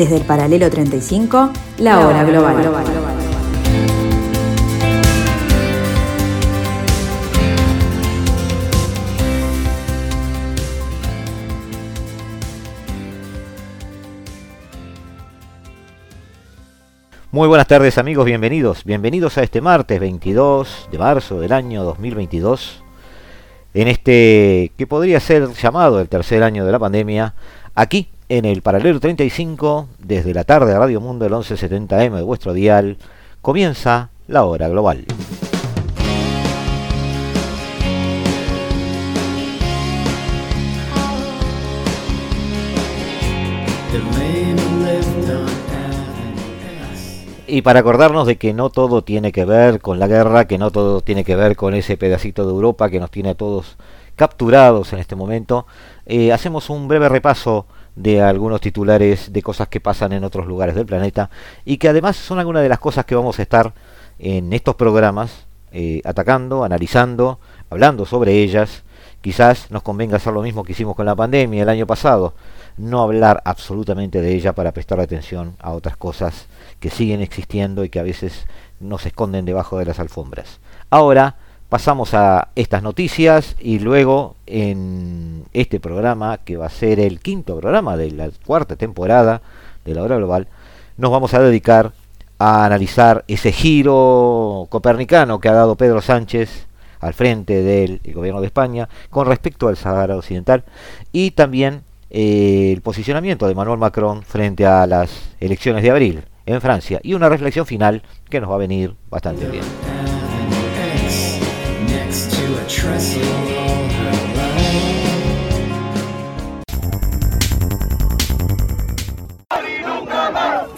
Desde el paralelo 35, la, hora global. Muy buenas tardes amigos, bienvenidos, bienvenidos a este martes 22 de marzo del año 2022, en este que podría ser llamado el tercer año de la pandemia, aquí en el paralelo 35, desde la tarde de Radio Mundo del 1170M de vuestro dial, comienza la hora global. y para acordarnos de que no todo tiene que ver con la guerra, que no todo tiene que ver con ese pedacito de Europa que nos tiene a todos capturados en este momento, eh, hacemos un breve repaso de algunos titulares de cosas que pasan en otros lugares del planeta y que además son algunas de las cosas que vamos a estar en estos programas eh, atacando, analizando, hablando sobre ellas. Quizás nos convenga hacer lo mismo que hicimos con la pandemia el año pasado, no hablar absolutamente de ella para prestar atención a otras cosas que siguen existiendo y que a veces nos esconden debajo de las alfombras. Ahora pasamos a estas noticias y luego en este programa, que va a ser el quinto programa de la cuarta temporada de la hora global, nos vamos a dedicar a analizar ese giro copernicano que ha dado Pedro Sánchez al frente del gobierno de España con respecto al Sahara Occidental y también eh, el posicionamiento de Manuel Macron frente a las elecciones de abril en Francia y una reflexión final que nos va a venir bastante bien.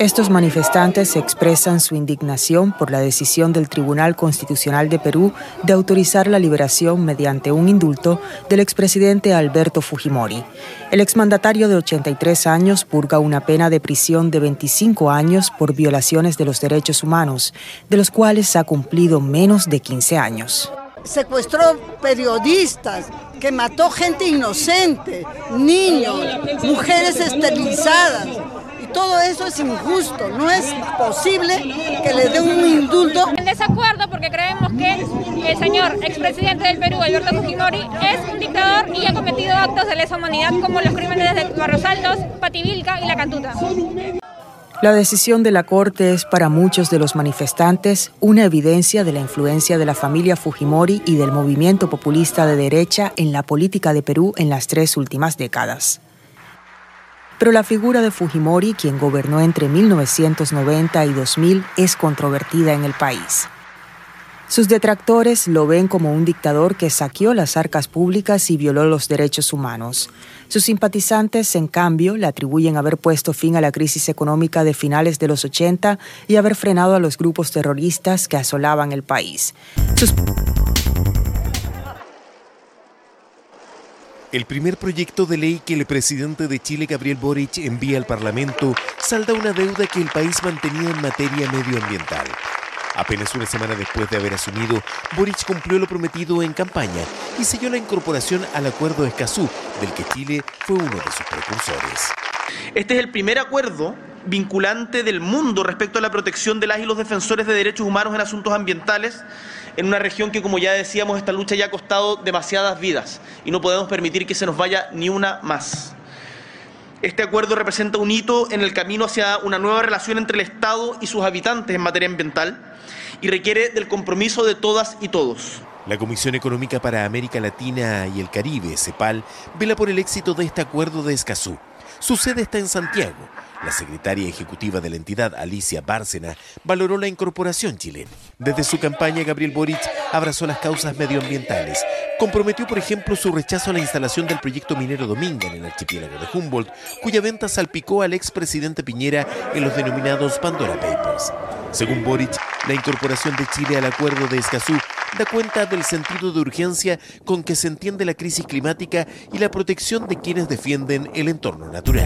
Estos manifestantes expresan su indignación por la decisión del Tribunal Constitucional de Perú de autorizar la liberación mediante un indulto del expresidente Alberto Fujimori. El exmandatario de 83 años purga una pena de prisión de 25 años por violaciones de los derechos humanos, de los cuales ha cumplido menos de 15 años. Secuestró periodistas, que mató gente inocente, niños, mujeres esterilizadas todo eso es injusto, no es posible que le den un indulto. En desacuerdo porque creemos que el señor expresidente del Perú, Alberto Fujimori, es un dictador y ha cometido actos de lesa humanidad como los crímenes de Barros Altos, Pativilca y La Cantuta. La decisión de la Corte es para muchos de los manifestantes una evidencia de la influencia de la familia Fujimori y del movimiento populista de derecha en la política de Perú en las tres últimas décadas pero la figura de Fujimori, quien gobernó entre 1990 y 2000, es controvertida en el país. Sus detractores lo ven como un dictador que saqueó las arcas públicas y violó los derechos humanos. Sus simpatizantes, en cambio, le atribuyen haber puesto fin a la crisis económica de finales de los 80 y haber frenado a los grupos terroristas que asolaban el país. El primer proyecto de ley que el presidente de Chile, Gabriel Boric, envía al Parlamento salda una deuda que el país mantenía en materia medioambiental. Apenas una semana después de haber asumido, Boric cumplió lo prometido en campaña y selló la incorporación al Acuerdo de Escazú, del que Chile fue uno de sus precursores. Este es el primer acuerdo vinculante del mundo respecto a la protección de las y los defensores de derechos humanos en asuntos ambientales en una región que, como ya decíamos, esta lucha ya ha costado demasiadas vidas y no podemos permitir que se nos vaya ni una más. Este acuerdo representa un hito en el camino hacia una nueva relación entre el Estado y sus habitantes en materia ambiental y requiere del compromiso de todas y todos. La Comisión Económica para América Latina y el Caribe, CEPAL, vela por el éxito de este acuerdo de Escazú. Su sede está en Santiago la secretaria ejecutiva de la entidad, Alicia Bárcena, valoró la incorporación chilena. Desde su campaña, Gabriel Boric abrazó las causas medioambientales. Comprometió, por ejemplo, su rechazo a la instalación del proyecto minero Dominga en el archipiélago de Humboldt, cuya venta salpicó al expresidente Piñera en los denominados Pandora Papers. Según Boric, la incorporación de Chile al acuerdo de Escazú da cuenta del sentido de urgencia con que se entiende la crisis climática y la protección de quienes defienden el entorno natural.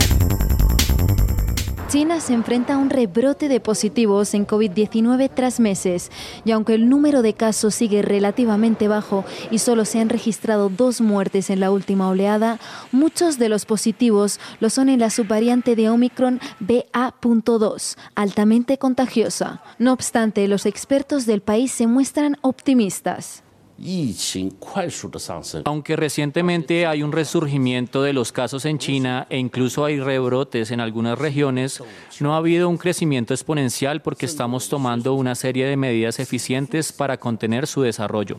China se enfrenta a un rebrote de positivos en COVID-19 tras meses y aunque el número de casos sigue relativamente bajo y solo se han registrado dos muertes en la última oleada, muchos de los positivos lo son en la subvariante de Omicron BA.2, altamente contagiosa. No obstante, los expertos del país se muestran optimistas. Aunque recientemente hay un resurgimiento de los casos en China e incluso hay rebrotes en algunas regiones, no ha habido un crecimiento exponencial porque estamos tomando una serie de medidas eficientes para contener su desarrollo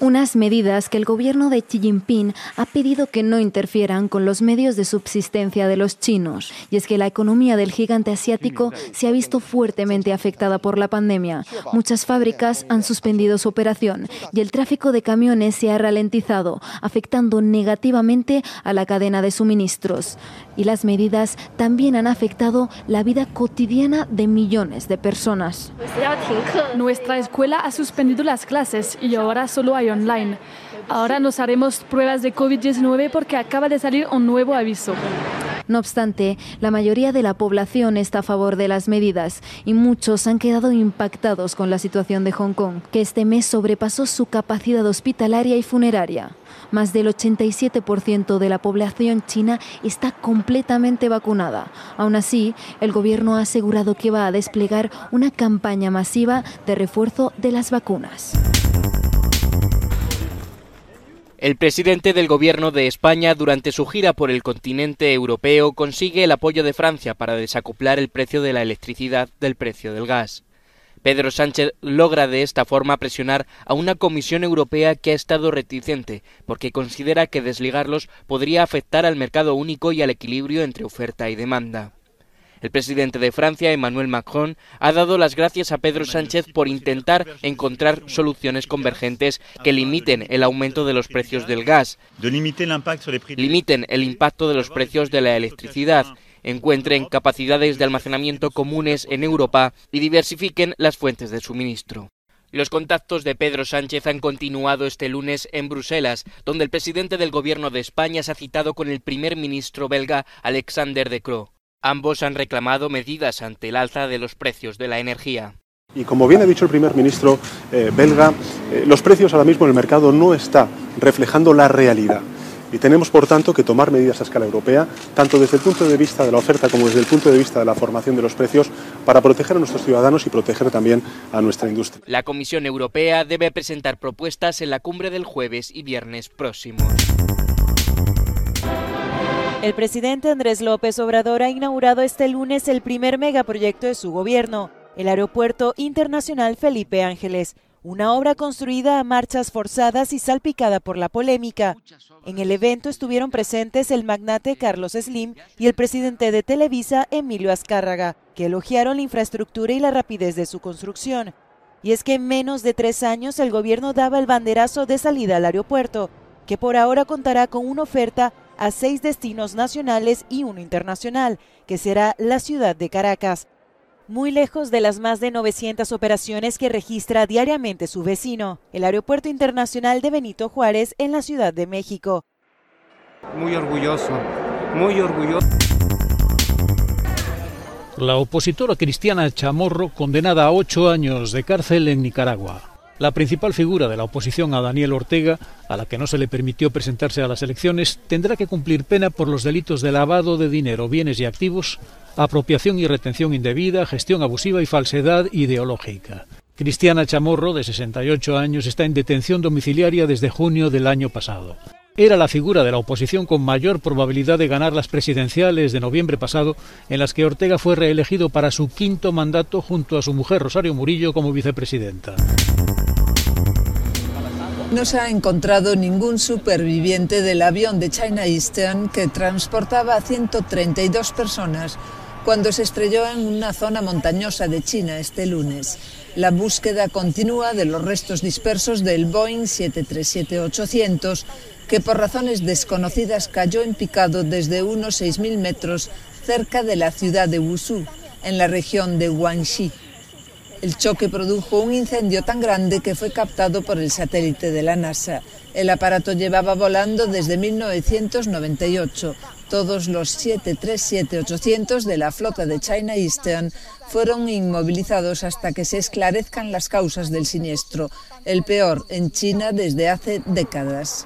unas medidas que el gobierno de Xi Jinping ha pedido que no interfieran con los medios de subsistencia de los chinos. Y es que la economía del gigante asiático se ha visto fuertemente afectada por la pandemia. Muchas fábricas han suspendido su operación y el tráfico de camiones se ha ralentizado, afectando negativamente a la cadena de suministros. Y las medidas también han afectado la vida cotidiana de millones de personas. Nuestra escuela ha suspendido las clases y ahora solo hay online. Ahora nos haremos pruebas de COVID-19 porque acaba de salir un nuevo aviso. No obstante, la mayoría de la población está a favor de las medidas y muchos han quedado impactados con la situación de Hong Kong, que este mes sobrepasó su capacidad hospitalaria y funeraria. Más del 87% de la población china está completamente vacunada. Aún así, el gobierno ha asegurado que va a desplegar una campaña masiva de refuerzo de las vacunas. El presidente del Gobierno de España durante su gira por el continente europeo consigue el apoyo de Francia para desacoplar el precio de la electricidad del precio del gas. Pedro Sánchez logra de esta forma presionar a una Comisión Europea que ha estado reticente porque considera que desligarlos podría afectar al mercado único y al equilibrio entre oferta y demanda. El presidente de Francia, Emmanuel Macron, ha dado las gracias a Pedro Sánchez por intentar encontrar soluciones convergentes que limiten el aumento de los precios del gas, limiten el impacto de los precios de la electricidad, encuentren capacidades de almacenamiento comunes en Europa y diversifiquen las fuentes de suministro. Los contactos de Pedro Sánchez han continuado este lunes en Bruselas, donde el presidente del Gobierno de España se ha citado con el primer ministro belga Alexander De Croo. Ambos han reclamado medidas ante el alza de los precios de la energía. Y como bien ha dicho el primer ministro eh, belga, eh, los precios ahora mismo en el mercado no están reflejando la realidad. Y tenemos, por tanto, que tomar medidas a escala europea, tanto desde el punto de vista de la oferta como desde el punto de vista de la formación de los precios, para proteger a nuestros ciudadanos y proteger también a nuestra industria. La Comisión Europea debe presentar propuestas en la cumbre del jueves y viernes próximos. El presidente Andrés López Obrador ha inaugurado este lunes el primer megaproyecto de su gobierno, el Aeropuerto Internacional Felipe Ángeles, una obra construida a marchas forzadas y salpicada por la polémica. En el evento estuvieron presentes el magnate Carlos Slim y el presidente de Televisa, Emilio Azcárraga, que elogiaron la infraestructura y la rapidez de su construcción. Y es que en menos de tres años el gobierno daba el banderazo de salida al aeropuerto, que por ahora contará con una oferta a seis destinos nacionales y uno internacional, que será la ciudad de Caracas, muy lejos de las más de 900 operaciones que registra diariamente su vecino, el Aeropuerto Internacional de Benito Juárez en la Ciudad de México. Muy orgulloso, muy orgulloso. La opositora cristiana Chamorro condenada a ocho años de cárcel en Nicaragua. La principal figura de la oposición a Daniel Ortega, a la que no se le permitió presentarse a las elecciones, tendrá que cumplir pena por los delitos de lavado de dinero, bienes y activos, apropiación y retención indebida, gestión abusiva y falsedad ideológica. Cristiana Chamorro, de 68 años, está en detención domiciliaria desde junio del año pasado. Era la figura de la oposición con mayor probabilidad de ganar las presidenciales de noviembre pasado, en las que Ortega fue reelegido para su quinto mandato junto a su mujer Rosario Murillo como vicepresidenta. No se ha encontrado ningún superviviente del avión de China Eastern que transportaba a 132 personas cuando se estrelló en una zona montañosa de China este lunes. La búsqueda continúa de los restos dispersos del Boeing 737-800 que por razones desconocidas cayó en picado desde unos 6.000 metros cerca de la ciudad de Wushu, en la región de Guangxi. El choque produjo un incendio tan grande que fue captado por el satélite de la NASA. El aparato llevaba volando desde 1998. Todos los 737-800 de la flota de China Eastern fueron inmovilizados hasta que se esclarezcan las causas del siniestro, el peor en China desde hace décadas.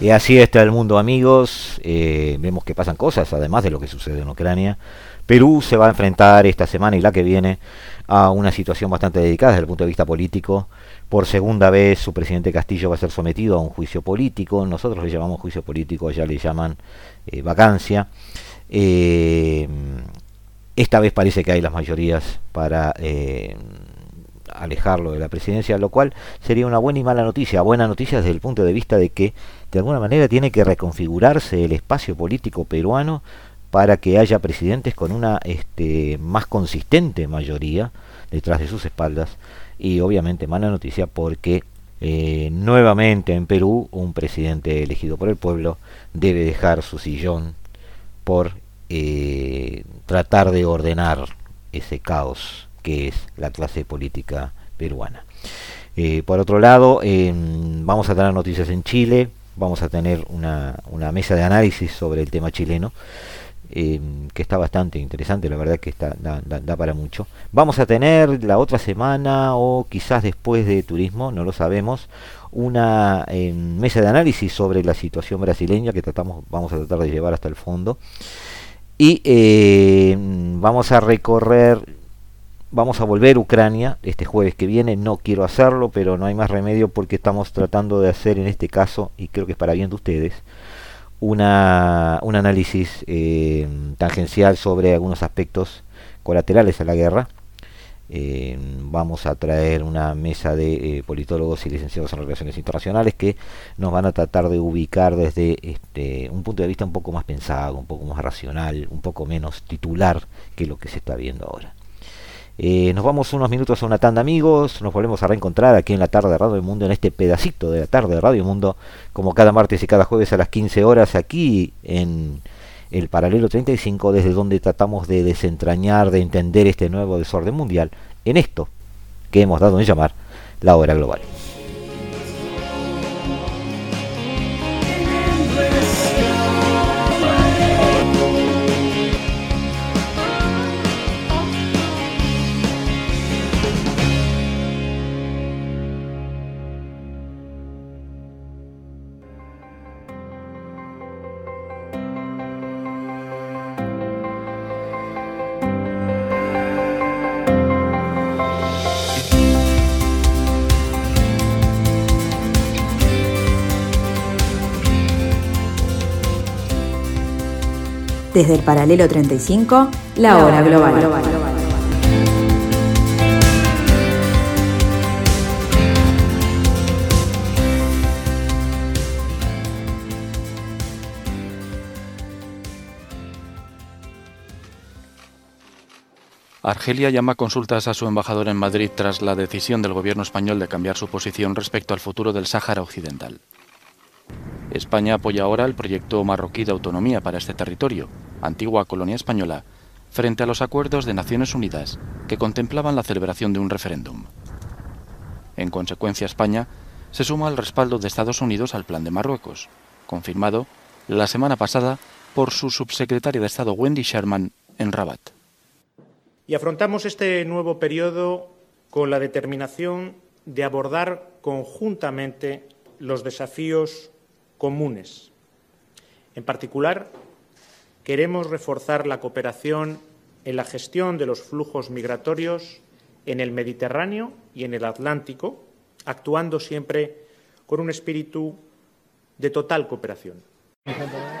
Y así está el mundo, amigos. Eh, vemos que pasan cosas, además de lo que sucede en Ucrania. Perú se va a enfrentar esta semana y la que viene a una situación bastante delicada desde el punto de vista político. Por segunda vez su presidente Castillo va a ser sometido a un juicio político. Nosotros le llamamos juicio político, ya le llaman eh, vacancia. Eh, esta vez parece que hay las mayorías para alejarlo de la presidencia, lo cual sería una buena y mala noticia. Buena noticia desde el punto de vista de que de alguna manera tiene que reconfigurarse el espacio político peruano para que haya presidentes con una este, más consistente mayoría detrás de sus espaldas y obviamente mala noticia porque eh, nuevamente en Perú un presidente elegido por el pueblo debe dejar su sillón por eh, tratar de ordenar ese caos que es la clase política peruana. Eh, por otro lado, vamos a tener noticias en Chile, vamos a tener una, una mesa de análisis sobre el tema chileno. que está bastante interesante, la verdad que está, da, para mucho. Vamos a tener la otra semana o quizás después de turismo, no lo sabemos, una mesa de análisis sobre la situación brasileña que tratamos, vamos a tratar de llevar hasta el fondo. Y vamos a recorrer Vamos a volver a Ucrania este jueves que viene. No quiero hacerlo, pero no hay más remedio porque estamos tratando de hacer en este caso, y creo que es para bien de ustedes, una, un análisis eh, tangencial sobre algunos aspectos colaterales a la guerra. Eh, vamos a traer una mesa de eh, politólogos y licenciados en relaciones internacionales que nos van a tratar de ubicar desde este, un punto de vista un poco más pensado, un poco más racional, un poco menos titular que lo que se está viendo ahora. Eh, nos vamos unos minutos a una tanda amigos, nos volvemos a reencontrar aquí en la tarde de Radio Mundo, en este pedacito de la tarde de Radio Mundo, como cada martes y cada jueves a las 15 horas aquí en el paralelo 35, desde donde tratamos de desentrañar, de entender este nuevo desorden mundial en esto que hemos dado en llamar la hora global. Desde el paralelo 35, la hora global. Argelia llama consultas a su embajador en Madrid tras la decisión del gobierno español de cambiar su posición respecto al futuro del Sáhara Occidental. España apoya ahora el proyecto marroquí de autonomía para este territorio, antigua colonia española, frente a los acuerdos de Naciones Unidas que contemplaban la celebración de un referéndum. En consecuencia, España se suma al respaldo de Estados Unidos al plan de Marruecos, confirmado la semana pasada por su subsecretaria de Estado Wendy Sherman en Rabat. Y afrontamos este nuevo periodo con la determinación de abordar conjuntamente los desafíos comunes. En particular, queremos reforzar la cooperación en la gestión de los flujos migratorios en el Mediterráneo y en el Atlántico, actuando siempre con un espíritu de total cooperación.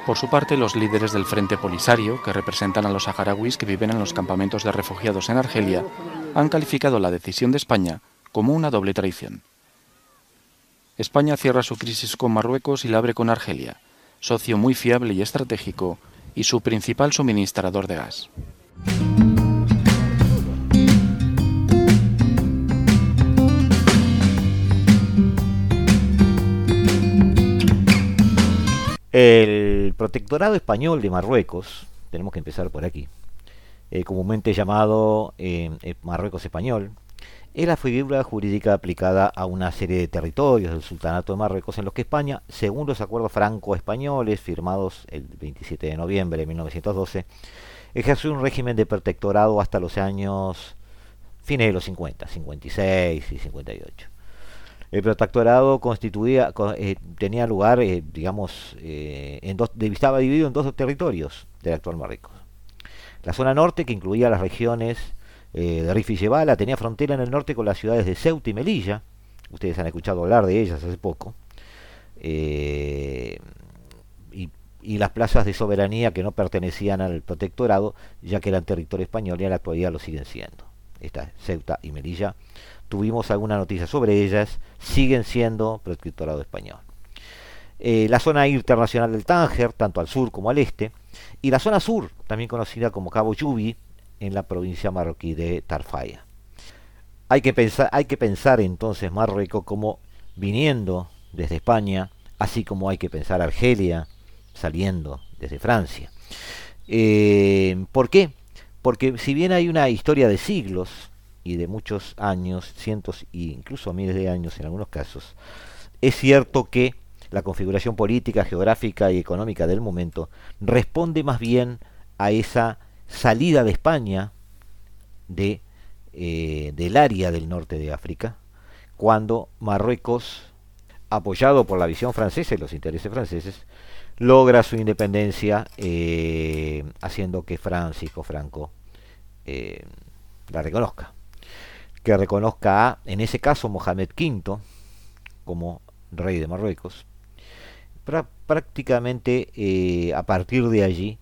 Por su parte, los líderes del Frente Polisario, que representan a los saharauis que viven en los campamentos de refugiados en Argelia, han calificado la decisión de España como una doble traición. España cierra su crisis con Marruecos y la abre con Argelia, socio muy fiable y estratégico y su principal suministrador de gas. El protectorado español de Marruecos, tenemos que empezar por aquí, eh, comúnmente llamado eh, eh, Marruecos español, es la figura jurídica aplicada a una serie de territorios del Sultanato de Marruecos en los que España, según los acuerdos franco-españoles firmados el 27 de noviembre de 1912, ejerció un régimen de protectorado hasta los años fines de los 50, 56 y 58. El protectorado constituía, eh, tenía lugar, eh, digamos, eh, estaba dividido en dos territorios del actual Marruecos. La zona norte, que incluía las regiones de Rif y Jebala, tenía frontera en el norte con las ciudades de Ceuta y Melilla. Ustedes han escuchado hablar de ellas hace poco. Y, y, las plazas de soberanía que no pertenecían al protectorado, ya que eran territorio español y en la actualidad lo siguen siendo. Esta Ceuta y Melilla tuvimos alguna noticia sobre ellas, siguen siendo protectorado español. Eh, la zona internacional del Tánger, tanto al sur como al este, y la zona sur, también conocida como Cabo Yubi, en la provincia marroquí de Tarfaya. Hay que pensar, hay que pensar entonces Marruecos como viniendo desde España, así como hay que pensar Argelia saliendo desde Francia. Eh, ¿Por qué? Porque si bien hay una historia de siglos y de muchos años, cientos e incluso miles de años en algunos casos, es cierto que la configuración política, geográfica y económica del momento responde más bien a esa salida de España de, eh, del área del norte de África, cuando Marruecos, apoyado por la visión francesa y los intereses franceses, logra su independencia eh, haciendo que Francisco Franco eh, la reconozca que reconozca a, en ese caso, Mohamed V como rey de Marruecos. prácticamente a partir de allí,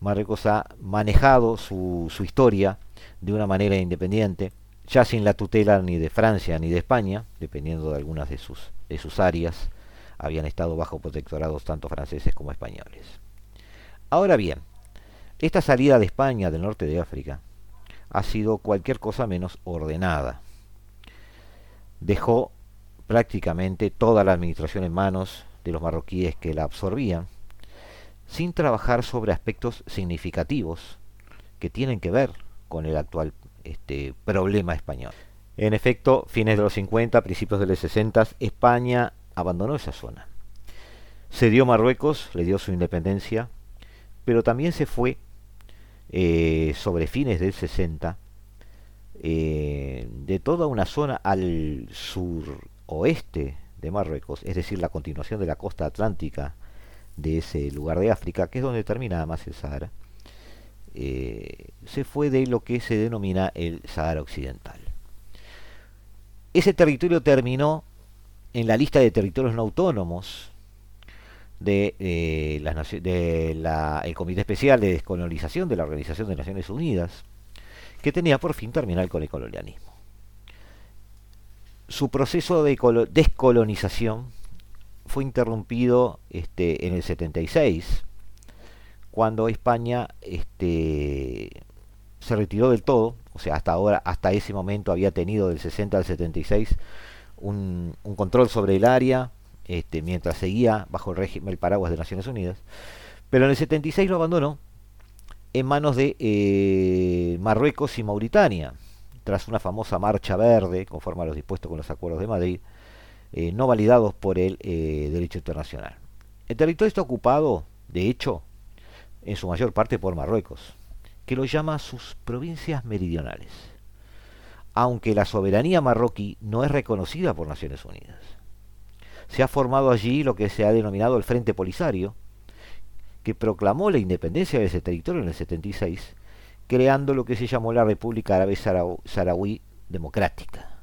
Marruecos ha manejado su, su historia de una manera independiente, ya sin la tutela ni de Francia ni de España, dependiendo de algunas de sus, de sus áreas, habían estado bajo protectorados tanto franceses como españoles. Ahora bien, esta salida de España del norte de África ha sido cualquier cosa menos ordenada. Dejó prácticamente toda la administración en manos de los marroquíes que la absorbían, sin trabajar sobre aspectos significativos que tienen que ver con el actual este, problema español. En efecto, fines de los 50, principios de los 60, España abandonó esa zona. Se dio Marruecos, le dio su independencia, pero también se fue eh, sobre fines del 60, eh, de toda una zona al suroeste de Marruecos, es decir, la continuación de la costa atlántica de ese lugar de África, que es donde termina además el Sahara, eh, se fue de lo que se denomina el Sahara Occidental. Ese territorio terminó en la lista de territorios no autónomos de, eh, el Comité Especial de Descolonización de la Organización de Naciones Unidas, que tenía por fin terminar con el colonialismo. Su proceso de descolonización fue interrumpido este, en el 76, cuando España este, se retiró del todo, o sea, hasta ahora, hasta ese momento había tenido del 60 al 76 un, un control sobre el área, este, mientras seguía bajo el régimen, el paraguas de Naciones Unidas. Pero en el 76 lo abandonó en manos de eh, Marruecos y Mauritania, tras una famosa marcha verde, conforme a los dispuestos con los acuerdos de Madrid, eh, no validados por el eh, derecho internacional. El territorio está ocupado, de hecho, en su mayor parte por Marruecos, que lo llama sus provincias meridionales, aunque la soberanía marroquí no es reconocida por Naciones Unidas se ha formado allí lo que se ha denominado el Frente Polisario, que proclamó la independencia de ese territorio en el 76, creando lo que se llamó la República Árabe Saharaui Democrática.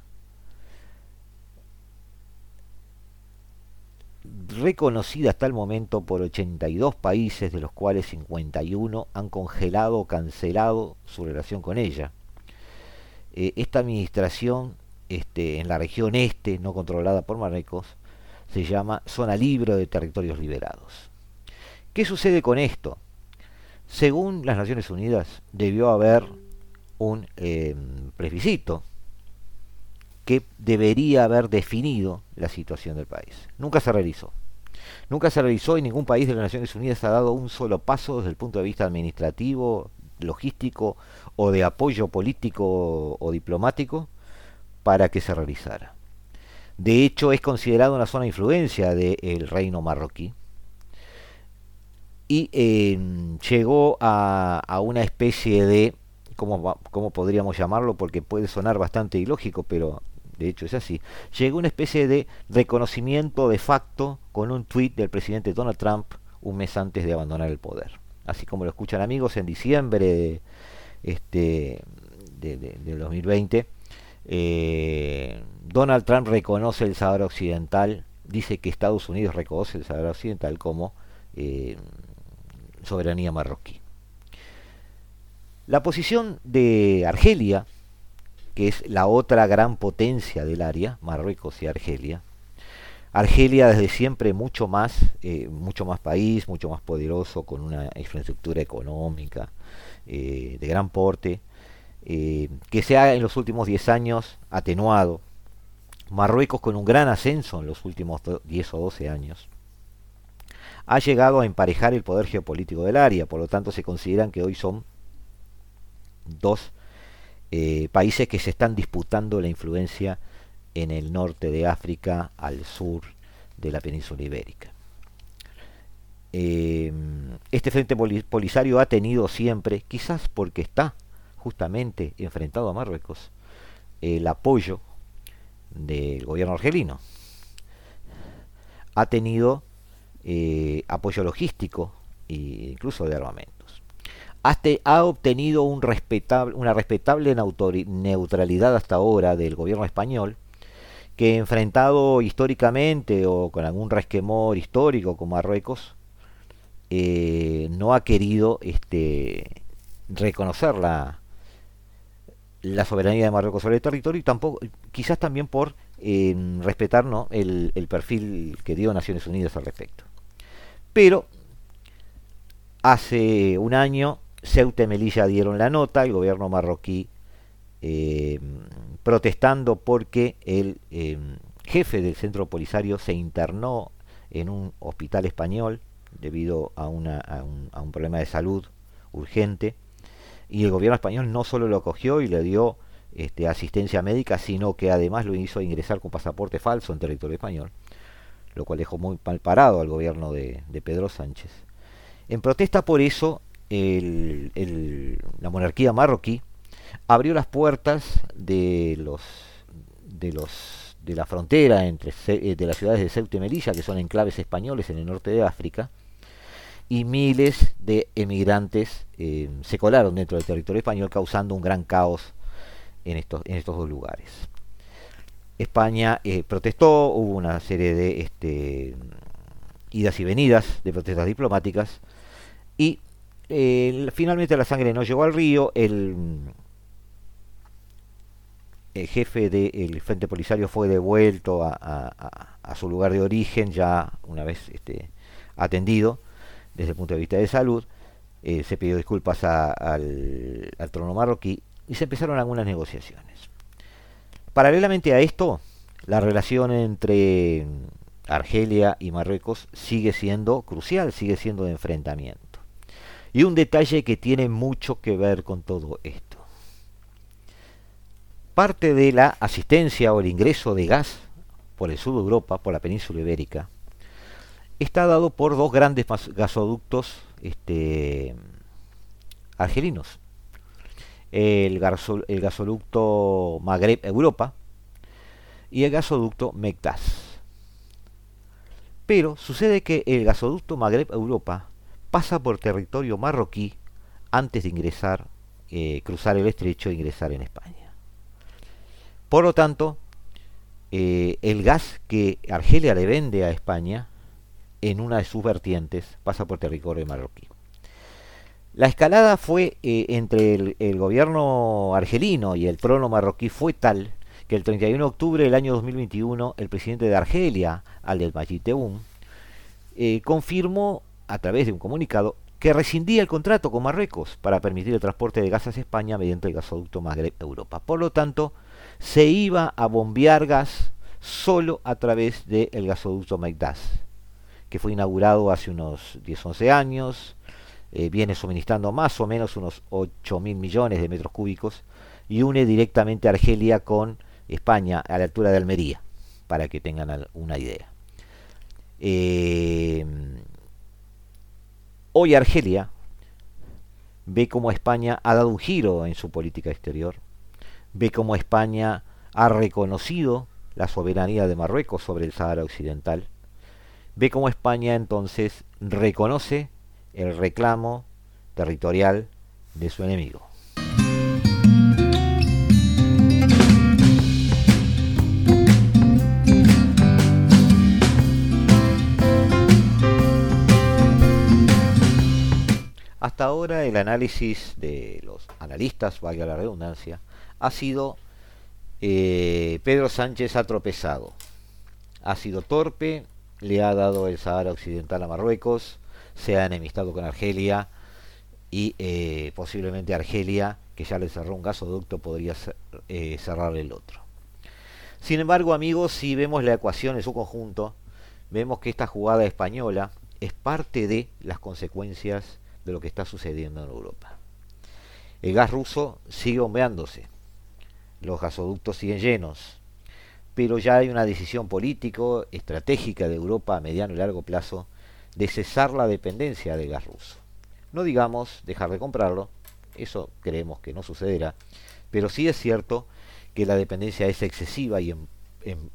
Reconocida hasta el momento por 82 países, de los cuales 51 han congelado o cancelado su relación con ella. Eh, esta administración este, en la región este, no controlada por Marruecos, se llama zona libre de territorios liberados. ¿Qué sucede con esto? Según las Naciones Unidas, debió haber un eh, que debería haber definido la situación del país. Nunca se realizó. Nunca se realizó y ningún país de las Naciones Unidas ha dado un solo paso desde el punto de vista administrativo, logístico o de apoyo político o diplomático para que se realizara. De hecho, es considerado una zona de influencia del reino marroquí y eh, llegó a, una especie de, ¿cómo, ¿cómo podríamos llamarlo? Porque puede sonar bastante ilógico, pero de hecho es así, llegó una especie de reconocimiento de facto con un tuit del presidente Donald Trump un mes antes de abandonar el poder. Así como lo escuchan amigos, en diciembre de, este, de, 2020, eh, Donald Trump reconoce el Sahara Occidental, dice que Estados Unidos reconoce el Sahara Occidental como eh, soberanía marroquí. La posición de Argelia que es la otra gran potencia del área, Marruecos y Argelia. Argelia desde siempre mucho más, eh, mucho más país, mucho más poderoso, con una infraestructura económica eh, de gran porte, eh, que se ha en los últimos 10 años atenuado. Marruecos con un gran ascenso en los últimos 10 o 12 años. Ha llegado a emparejar el poder geopolítico del área, por lo tanto se consideran que hoy son dos eh, países que se están disputando la influencia en el norte de África, al sur de la península ibérica. Eh, este frente polisario ha tenido siempre, quizás porque está justamente enfrentado a Marruecos, el apoyo del gobierno argelino. Ha tenido eh, apoyo logístico e incluso de armamento ha obtenido un respetable, una respetable neutralidad hasta ahora del gobierno español, que enfrentado históricamente o con algún resquemor histórico con Marruecos, eh, no ha querido este, reconocer la, soberanía de Marruecos sobre el territorio y tampoco, quizás también por eh, respetar el, el perfil que dio Naciones Unidas al respecto. Pero hace un año Ceuta y Melilla dieron la nota, el gobierno marroquí eh, protestando porque el eh, jefe del centro polisario se internó en un hospital español debido a, un, problema de salud urgente y el gobierno español no solo lo acogió y le dio este, asistencia médica, sino que además lo hizo ingresar con pasaporte falso en territorio español, lo cual dejó muy mal parado al gobierno de Pedro Sánchez. En protesta por eso, la monarquía marroquí abrió las puertas de los de los de la frontera entre eh, de las ciudades de Ceuta y Melilla, que son enclaves españoles en el norte de África, y miles de emigrantes eh, se colaron dentro del territorio español, causando un gran caos en estos, en estos dos lugares. España eh, protestó, hubo una serie de este, idas y venidas de protestas diplomáticas, y finalmente la sangre no llegó al río, el, jefe del Frente Polisario fue devuelto a, su lugar de origen ya una vez este, atendido desde el punto de vista de salud. Eh, se pidió disculpas al, al trono marroquí y se empezaron algunas negociaciones. Paralelamente a esto, la relación entre Argelia y Marruecos sigue siendo crucial, sigue siendo de enfrentamiento. Y un detalle que tiene mucho que ver con todo esto. Parte de la asistencia o el ingreso de gas por el sur de Europa, por la península ibérica, está dado por dos grandes gasoductos este, argelinos. El, gasoducto Magreb-Europa y el gasoducto Mectas. Pero sucede que el gasoducto Magreb-Europa pasa por territorio marroquí antes de ingresar, eh, cruzar el estrecho e ingresar en España. Por lo tanto, eh, el gas que Argelia le vende a España en una de sus vertientes pasa por territorio marroquí. La escalada fue eh, entre el, gobierno argelino y el trono marroquí fue tal que el 31 de octubre del año 2021 el presidente de Argelia, Al del Majid confirmó a través de un comunicado que rescindía el contrato con Marruecos para permitir el transporte de gas hacia España mediante el gasoducto Magreb-Europa. Por lo tanto, se iba a bombear gas solo a través del gasoducto Maigdas, que fue inaugurado hace unos 10-11 años, eh, viene suministrando más o menos unos 8 mil millones de metros cúbicos y une directamente Argelia con España a la altura de Almería, para que tengan una idea. Eh, hoy Argelia ve cómo España ha dado un giro en su política exterior, ve cómo España ha reconocido la soberanía de Marruecos sobre el Sahara Occidental, ve cómo España entonces reconoce el reclamo territorial de su enemigo. Hasta ahora el análisis de los analistas, valga la redundancia, ha sido eh, Pedro Sánchez ha tropezado, ha sido torpe, le ha dado el Sahara Occidental a Marruecos, se ha enemistado con Argelia y eh, posiblemente Argelia, que ya le cerró un gasoducto, podría eh, cerrar el otro. Sin embargo, amigos, si vemos la ecuación en su conjunto, vemos que esta jugada española es parte de las consecuencias de lo que está sucediendo en Europa. El gas ruso sigue bombeándose, los gasoductos siguen llenos, pero ya hay una decisión político estratégica de Europa a mediano y largo plazo de cesar la dependencia del gas ruso. No digamos dejar de comprarlo, eso creemos que no sucederá, pero sí es cierto que la dependencia es excesiva y en,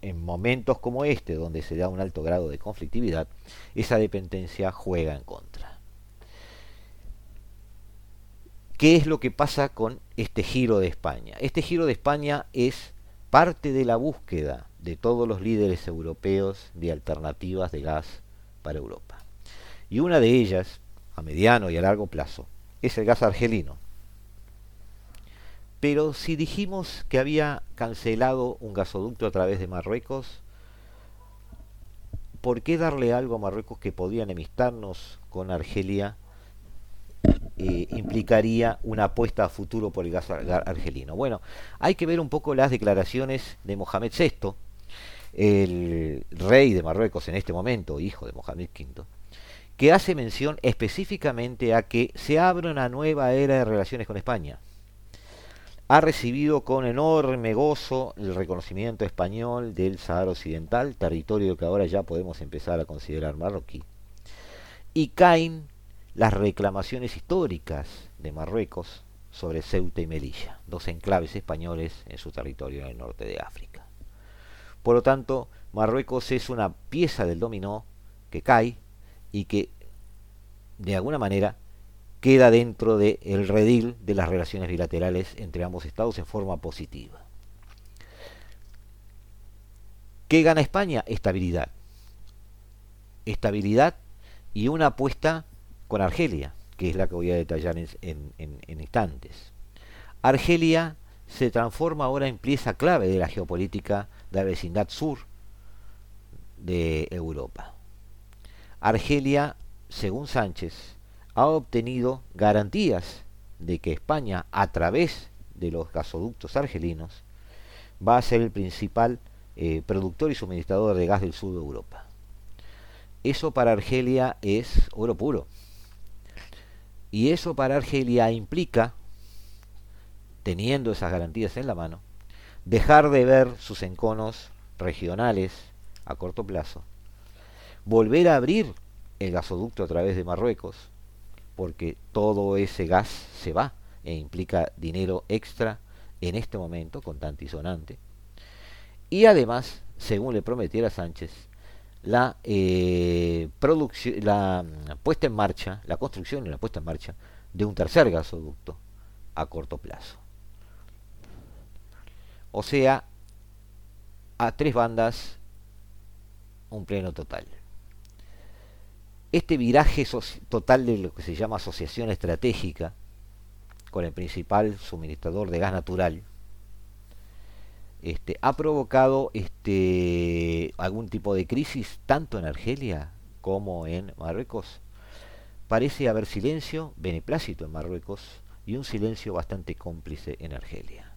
en, momentos como este, donde se da un alto grado de conflictividad, esa dependencia juega en contra. ¿Qué es lo que pasa con este giro de España? Este giro de España es parte de la búsqueda de todos los líderes europeos de alternativas de gas para Europa. Y una de ellas, a mediano y a largo plazo, es el gas argelino. Pero si dijimos que había cancelado un gasoducto a través de Marruecos, ¿por qué darle algo a Marruecos que podía enemistarnos con Argelia eh, implicaría una apuesta a futuro por el gas argelino. Bueno, hay que ver un poco las declaraciones de Mohamed VI, el rey de Marruecos en este momento, hijo de Mohamed V, que hace mención específicamente a que se abre una nueva era de relaciones con España. Ha recibido con enorme gozo el reconocimiento español del Sahara Occidental, territorio que ahora ya podemos empezar a considerar marroquí. Y caen las reclamaciones históricas de Marruecos sobre Ceuta y Melilla, dos enclaves españoles en su territorio en el norte de África. Por lo tanto, Marruecos es una pieza del dominó que cae y que de alguna manera queda dentro del redil de las relaciones bilaterales entre ambos estados en forma positiva. ¿Qué gana España? Estabilidad. Estabilidad y una apuesta con Argelia, que es la que voy a detallar en, instantes. Argelia se transforma ahora en pieza clave de la geopolítica de la vecindad sur de Europa. Argelia, según Sánchez, ha obtenido garantías de que España, a través de los gasoductos argelinos, va a ser el principal eh, productor y suministrador de gas del sur de Europa. Eso para Argelia es oro puro. Y eso para Argelia implica, teniendo esas garantías en la mano, dejar de ver sus enconos regionales a corto plazo, volver a abrir el gasoducto a través de Marruecos, porque todo ese gas se va e implica dinero extra en este momento, con sonante. Y además, según le prometiera Sánchez, la, eh, la puesta en marcha, la construcción y la puesta en marcha de un tercer gasoducto a corto plazo. O sea, a tres bandas, un pleno total. Este viraje total de lo que se llama asociación estratégica con el principal suministrador de gas natural, este, ha provocado este, algún tipo de crisis tanto en Argelia como en Marruecos. parece haber silencio, beneplácito en Marruecos y un silencio bastante cómplice en Argelia.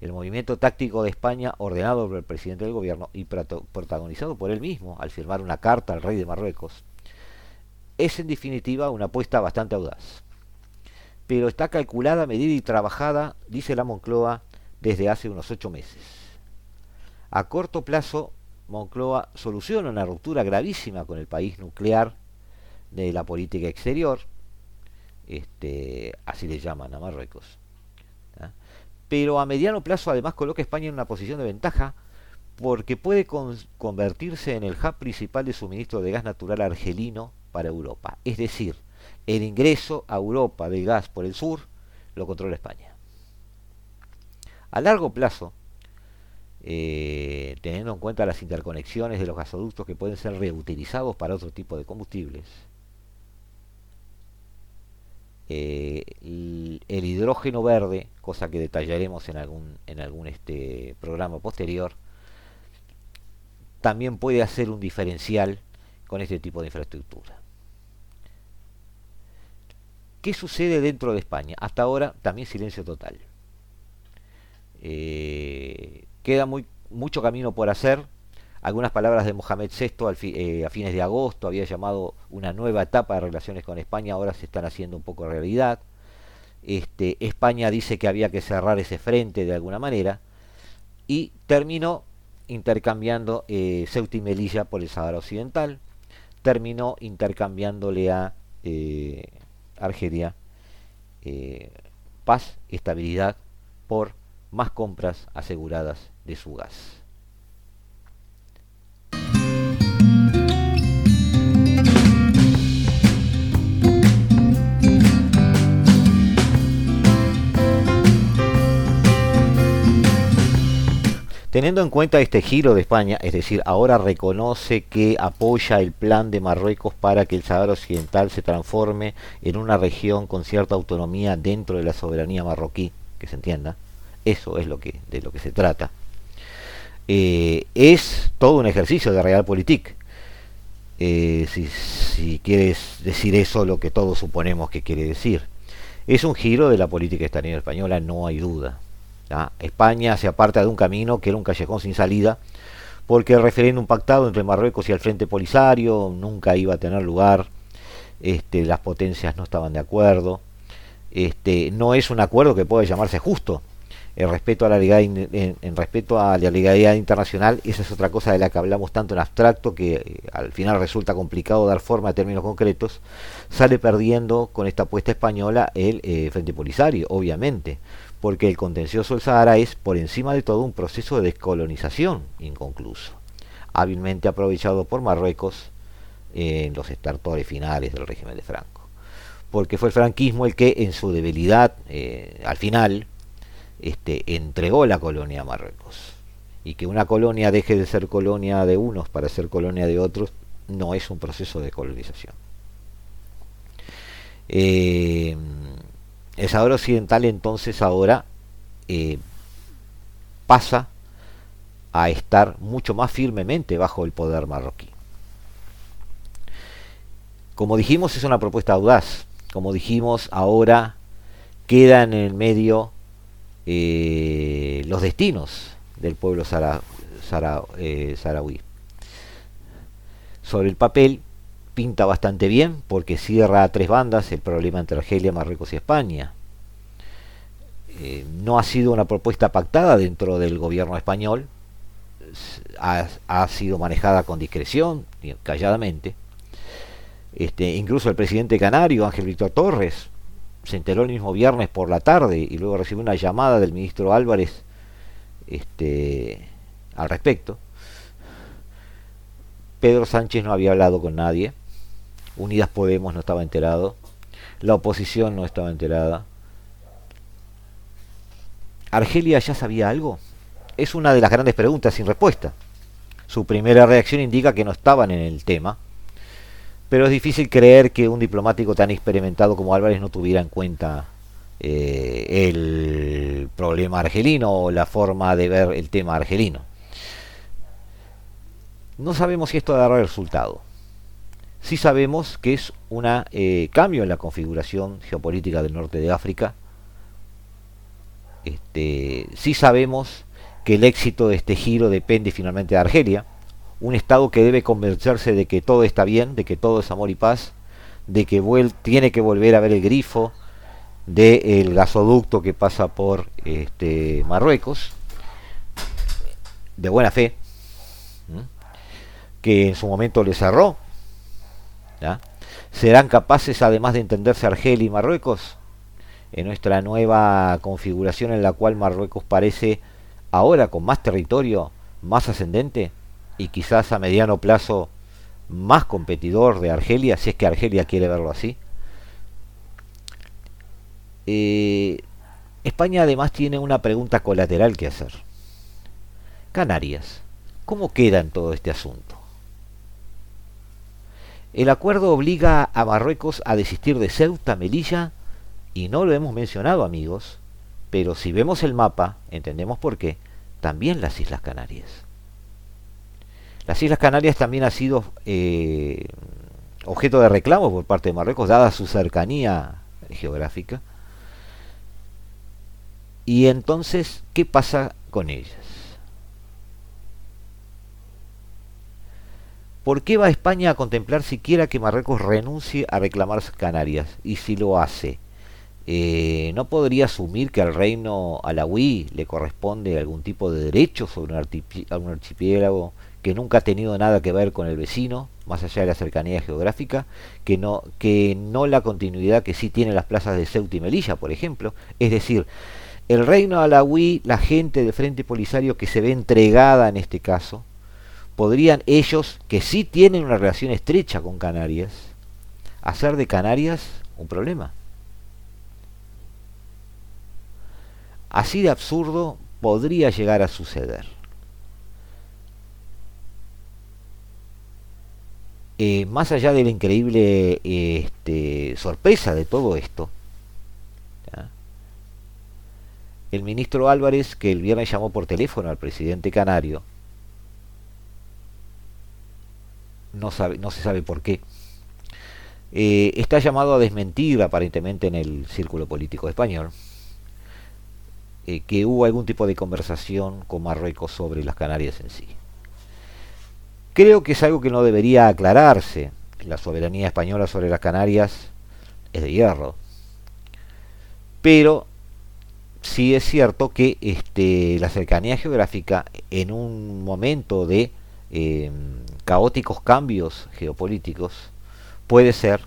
El movimiento táctico de España, ordenado por el presidente del gobierno y protagonizado por él mismo al firmar una carta al rey de Marruecos, es en definitiva una apuesta bastante audaz. Pero está calculada, medida y trabajada, dice la Moncloa, desde hace unos ocho meses. A corto plazo, Moncloa soluciona una ruptura gravísima con el país nuclear de la política exterior, este, así le llaman a Marruecos. Pero a mediano plazo además coloca a España en una posición de ventaja porque puede convertirse en el hub principal de suministro de gas natural argelino para Europa. Es decir, el ingreso a Europa de gas por el sur lo controla España. A largo plazo, eh, teniendo en cuenta las interconexiones de los gasoductos que pueden ser reutilizados para otro tipo de combustibles, eh, el, hidrógeno verde, cosa que detallaremos en algún, en algún este programa posterior, también puede hacer un diferencial con este tipo de infraestructura. ¿Qué sucede dentro de España? Hasta ahora también silencio total. Eh, queda muy, mucho camino por hacer. Algunas palabras de Mohamed VI eh, a fines de agosto había llamado una nueva etapa de relaciones con España, ahora se están haciendo un poco realidad. Este, España dice que había que cerrar ese frente de alguna manera y terminó intercambiando eh, Ceuta y Melilla por el Sahara Occidental, terminó intercambiándole a eh, Argelia eh, paz estabilidad por más compras aseguradas de su gas. Teniendo en cuenta este giro de España, es decir, ahora reconoce que apoya el plan de Marruecos para que el Sahara Occidental se transforme en una región con cierta autonomía dentro de la soberanía marroquí, que se entienda, eso es lo que, de lo que se trata. Eh, es todo un ejercicio de realpolitik. Eh, si, quieres decir eso, lo que todos suponemos que quiere decir. Es un giro de la política exterior española, no hay duda. España se aparta de un camino que era un callejón sin salida, porque el referéndum pactado entre Marruecos y el Frente Polisario nunca iba a tener lugar, este, las potencias no estaban de acuerdo, este, no es un acuerdo que pueda llamarse justo. Respeto a la en, respeto a la legalidad internacional, esa es otra cosa de la que hablamos tanto en abstracto que eh, al final resulta complicado dar forma a términos concretos, sale perdiendo con esta apuesta española el eh, Frente Polisario, obviamente porque el contencioso del Sahara es por encima de todo un proceso de descolonización inconcluso, hábilmente aprovechado por Marruecos en los estertores finales del régimen de Franco, porque fue el franquismo el que en su debilidad eh, al final este, entregó la colonia a Marruecos. Y que una colonia deje de ser colonia de unos para ser colonia de otros no es un proceso de colonización. Eh, el Sahara Occidental entonces ahora eh, pasa a estar mucho más firmemente bajo el poder marroquí. Como dijimos, es una propuesta audaz. Como dijimos, ahora quedan en el medio eh, los destinos del pueblo eh, saharaui. Sobre el papel, pinta bastante bien porque cierra a tres bandas el problema entre Argelia, Marruecos y España. Eh, no ha sido una propuesta pactada dentro del gobierno español, ha, sido manejada con discreción, calladamente. Este, incluso el presidente canario, Ángel Víctor Torres, se enteró el mismo viernes por la tarde y luego recibió una llamada del ministro Álvarez este, al respecto. Pedro Sánchez no había hablado con nadie. Unidas Podemos no estaba enterado, la oposición no estaba enterada. ¿Argelia ya sabía algo? Es una de las grandes preguntas sin respuesta. Su primera reacción indica que no estaban en el tema, pero es difícil creer que un diplomático tan experimentado como Álvarez no tuviera en cuenta eh, el problema argelino o la forma de ver el tema argelino. No sabemos si esto dará resultado sí sabemos que es un eh, cambio en la configuración geopolítica del norte de África. Este, sí sabemos que el éxito de este giro depende finalmente de Argelia, un Estado que debe convencerse de que todo está bien, de que todo es amor y paz, de que tiene que volver a ver el grifo del gasoducto que pasa por este, Marruecos, de buena fe, que en su momento le cerró. ¿Serán capaces, además de entenderse Argelia y Marruecos, en nuestra nueva configuración en la cual Marruecos parece ahora con más territorio, más ascendente y quizás a mediano plazo más competidor de Argelia, si es que Argelia quiere verlo así? Eh, España además tiene una pregunta colateral que hacer. Canarias, ¿cómo queda en todo este asunto? El acuerdo obliga a Marruecos a desistir de Ceuta, Melilla, y no lo hemos mencionado amigos, pero si vemos el mapa, entendemos por qué, también las Islas Canarias. Las Islas Canarias también han sido eh, objeto de reclamo por parte de Marruecos, dada su cercanía geográfica. Y entonces, ¿qué pasa con ellas? ¿Por qué va España a contemplar siquiera que Marruecos renuncie a reclamar Canarias? Y si lo hace, eh, ¿no podría asumir que al reino alawí le corresponde algún tipo de derecho sobre un, archipiélago que nunca ha tenido nada que ver con el vecino, más allá de la cercanía geográfica, que no, que no la continuidad que sí tienen las plazas de Ceuta y Melilla, por ejemplo? Es decir, el reino alawí, la gente de Frente Polisario que se ve entregada en este caso, podrían ellos, que sí tienen una relación estrecha con Canarias, hacer de Canarias un problema. Así de absurdo podría llegar a suceder. Eh, más allá de la increíble este, sorpresa de todo esto, el ministro Álvarez, que el viernes llamó por teléfono al presidente canario, no, sabe, no se sabe por qué. Eh, está llamado a desmentir aparentemente en el círculo político español eh, que hubo algún tipo de conversación con Marruecos sobre las Canarias en sí. Creo que es algo que no debería aclararse. La soberanía española sobre las Canarias es de hierro. Pero sí es cierto que este, la cercanía geográfica en un momento de em, caóticos cambios geopolíticos puede ser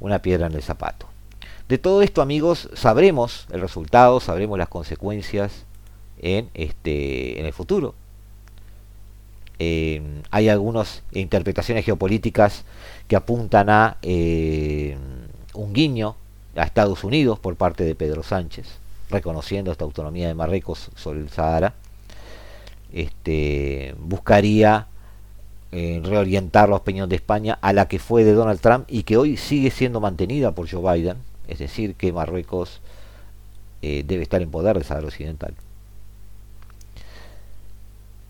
una piedra en el zapato. De todo esto, amigos, sabremos el resultado, sabremos las consecuencias en, este, en el futuro. Eh, hay algunas interpretaciones geopolíticas que apuntan a eh, un guiño a Estados Unidos por parte de Pedro Sánchez, reconociendo esta autonomía de Marruecos sobre el Sahara. Este, buscaría reorientar la opinión de España a la que fue de Donald Trump y que hoy sigue siendo mantenida por Joe Biden, es decir, que Marruecos eh, debe estar en poder de Sahara Occidental.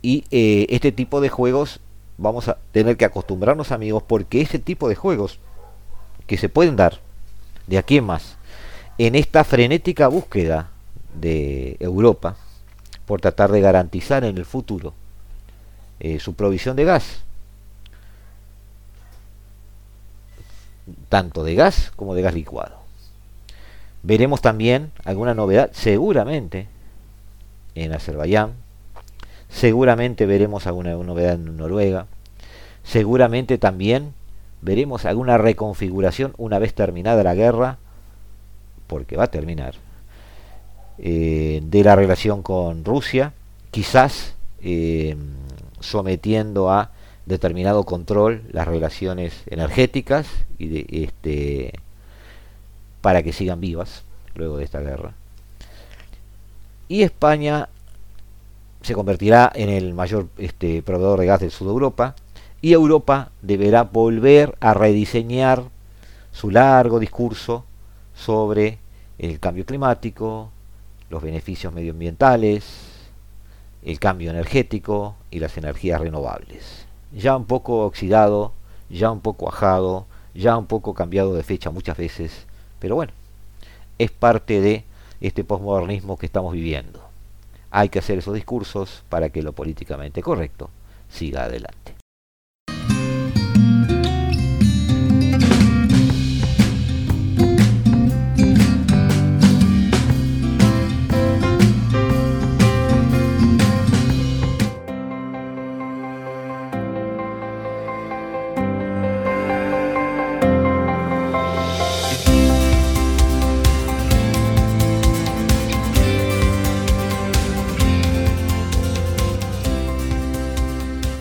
Y eh, este tipo de juegos vamos a tener que acostumbrarnos amigos porque ese tipo de juegos que se pueden dar de aquí en más en esta frenética búsqueda de Europa por tratar de garantizar en el futuro eh, su provisión de gas tanto de gas como de gas licuado. Veremos también alguna novedad, seguramente, en Azerbaiyán. Seguramente veremos alguna novedad en Noruega. Seguramente también veremos alguna reconfiguración una vez terminada la guerra, porque va a terminar, eh, de la relación con Rusia, quizás eh, sometiendo a determinado control las relaciones energéticas y de, este para que sigan vivas luego de esta guerra. Y España se convertirá en el mayor este, proveedor de gas del sur de Europa y Europa deberá volver a rediseñar su largo discurso sobre el cambio climático, los beneficios medioambientales, el cambio energético y las energías renovables ya un poco oxidado ya un poco ajado, ya un poco cambiado de fecha muchas veces, pero bueno, es parte de este posmodernismo que estamos viviendo. Hay que hacer esos discursos para que lo políticamente correcto siga adelante.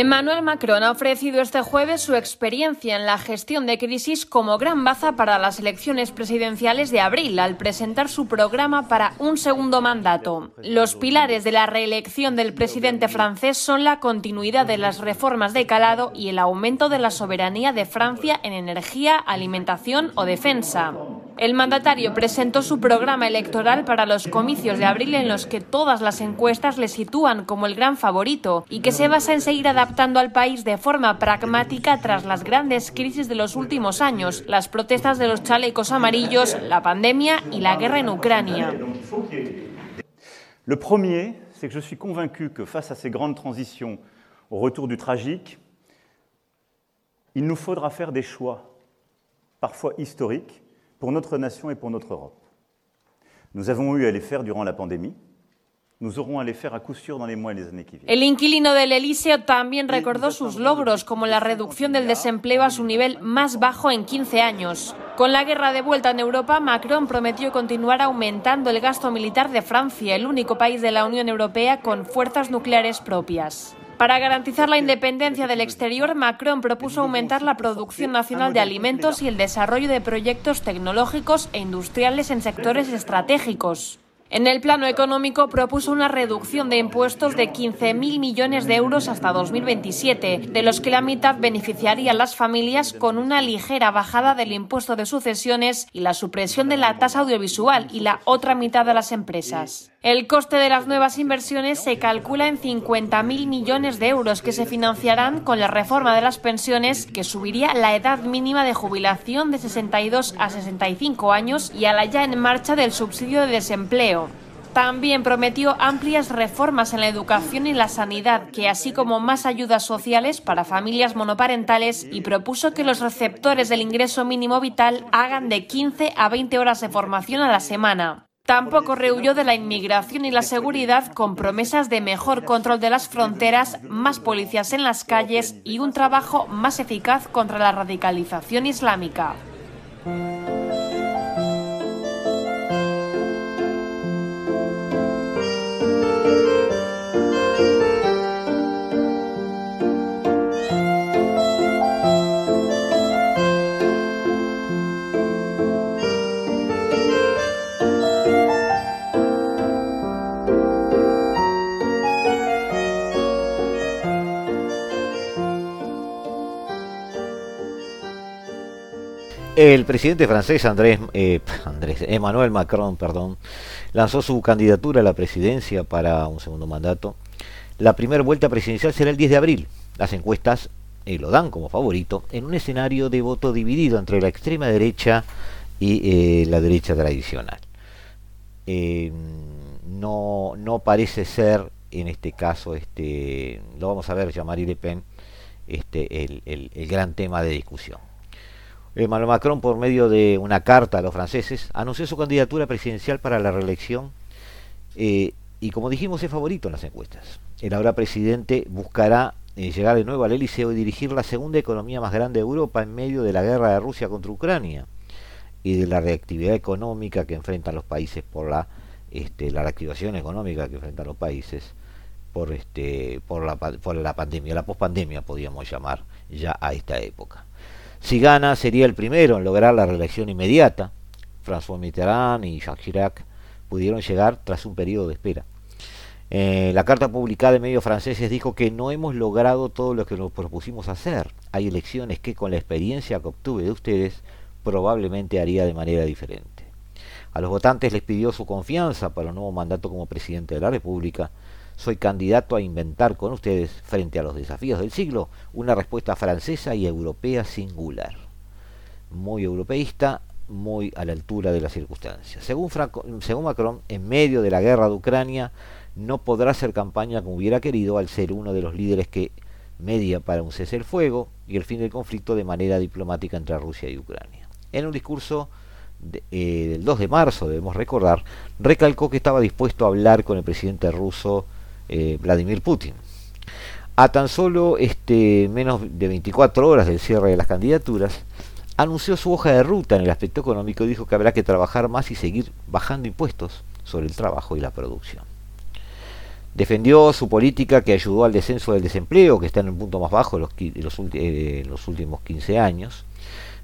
Emmanuel Macron ha ofrecido este jueves su experiencia en la gestión de crisis como gran baza para las elecciones presidenciales de abril al presentar su programa para un segundo mandato. Los pilares de la reelección del presidente francés son la continuidad de las reformas de calado y el aumento de la soberanía de Francia en energía, alimentación o defensa. El mandatario presentó su programa electoral para los comicios de abril en los que todas las encuestas le sitúan como el gran favorito y que se basa en seguir adaptando al país de forma pragmática tras las grandes crisis de los últimos años, las protestas de los chalecos amarillos, la pandemia y la guerra en Ucrania. Le premier, c'est que je suis que face à ces grandes transitions au retour du tragique, il des choix, parfois historiques, pour notre nation et pour notre Europe. Nous avons eu à les faire durant la pandémie. Nous aurons à les faire à coup sûr dans les mois et les années qui viennent. El inquilino del Elíseo también recordó sus logros, como la reducción del desempleo a su nivel más bajo en 15 años. Con la guerra de vuelta en Europa, Macron prometió continuar aumentando el gasto militar de Francia, el único país de la Unión Europea con fuerzas nucleares propias. Para garantizar la independencia del exterior, Macron propuso aumentar la producción nacional de alimentos y el desarrollo de proyectos tecnológicos e industriales en sectores estratégicos. En el plano económico propuso una reducción de impuestos de 15.000 millones de euros hasta 2027, de los que la mitad beneficiaría a las familias con una ligera bajada del impuesto de sucesiones y la supresión de la tasa audiovisual y la otra mitad a las empresas. El coste de las nuevas inversiones se calcula en 50.000 millones de euros que se financiarán con la reforma de las pensiones que subiría la edad mínima de jubilación de 62 a 65 años y a la ya en marcha del subsidio de desempleo. También prometió amplias reformas en la educación y la sanidad, que así como más ayudas sociales para familias monoparentales, y propuso que los receptores del ingreso mínimo vital hagan de 15 a 20 horas de formación a la semana. Tampoco rehuyó de la inmigración y la seguridad con promesas de mejor control de las fronteras, más policías en las calles y un trabajo más eficaz contra la radicalización islámica. El presidente francés Andrés, eh, Andrés, Emmanuel Macron perdón, lanzó su candidatura a la presidencia para un segundo mandato. La primera vuelta presidencial será el 10 de abril. Las encuestas eh, lo dan como favorito en un escenario de voto dividido entre la extrema derecha y eh, la derecha tradicional. no, no parece ser en este caso, este, lo vamos a ver, Jean-Marie Le Pen, este, el gran tema de discusión. Emmanuel Macron, por medio de una carta a los franceses, anunció su candidatura presidencial para la reelección eh, y, como dijimos, es favorito en las encuestas. El ahora presidente buscará eh, llegar de nuevo al Eliseo y dirigir la segunda economía más grande de Europa en medio de la guerra de Rusia contra Ucrania y de la reactividad económica que enfrentan los países por la, este, la reactivación económica que enfrentan los países por, este, por, la, por la pandemia, la pospandemia podríamos llamar ya a esta época. Si gana, sería el primero en lograr la reelección inmediata. François Mitterrand y Jacques Chirac pudieron llegar tras un periodo de espera. Eh, la carta publicada en medios franceses dijo que no hemos logrado todo lo que nos propusimos hacer. Hay elecciones que con la experiencia que obtuve de ustedes probablemente haría de manera diferente. A los votantes les pidió su confianza para un nuevo mandato como presidente de la República. Soy candidato a inventar con ustedes, frente a los desafíos del siglo, una respuesta francesa y europea singular. Muy europeísta, muy a la altura de las circunstancias. Según, según Macron, en medio de la guerra de Ucrania, no podrá hacer campaña como hubiera querido al ser uno de los líderes que media para un cese el fuego y el fin del conflicto de manera diplomática entre Rusia y Ucrania. En un discurso eh, del 2 de marzo, debemos recordar, recalcó que estaba dispuesto a hablar con el presidente ruso eh, Vladimir Putin. A tan solo este, menos de 24 horas del cierre de las candidaturas, anunció su hoja de ruta en el aspecto económico y dijo que habrá que trabajar más y seguir bajando impuestos sobre el trabajo y la producción. Defendió su política que ayudó al descenso del desempleo, que está en el punto más bajo de los, eh, los, últimos 15 años.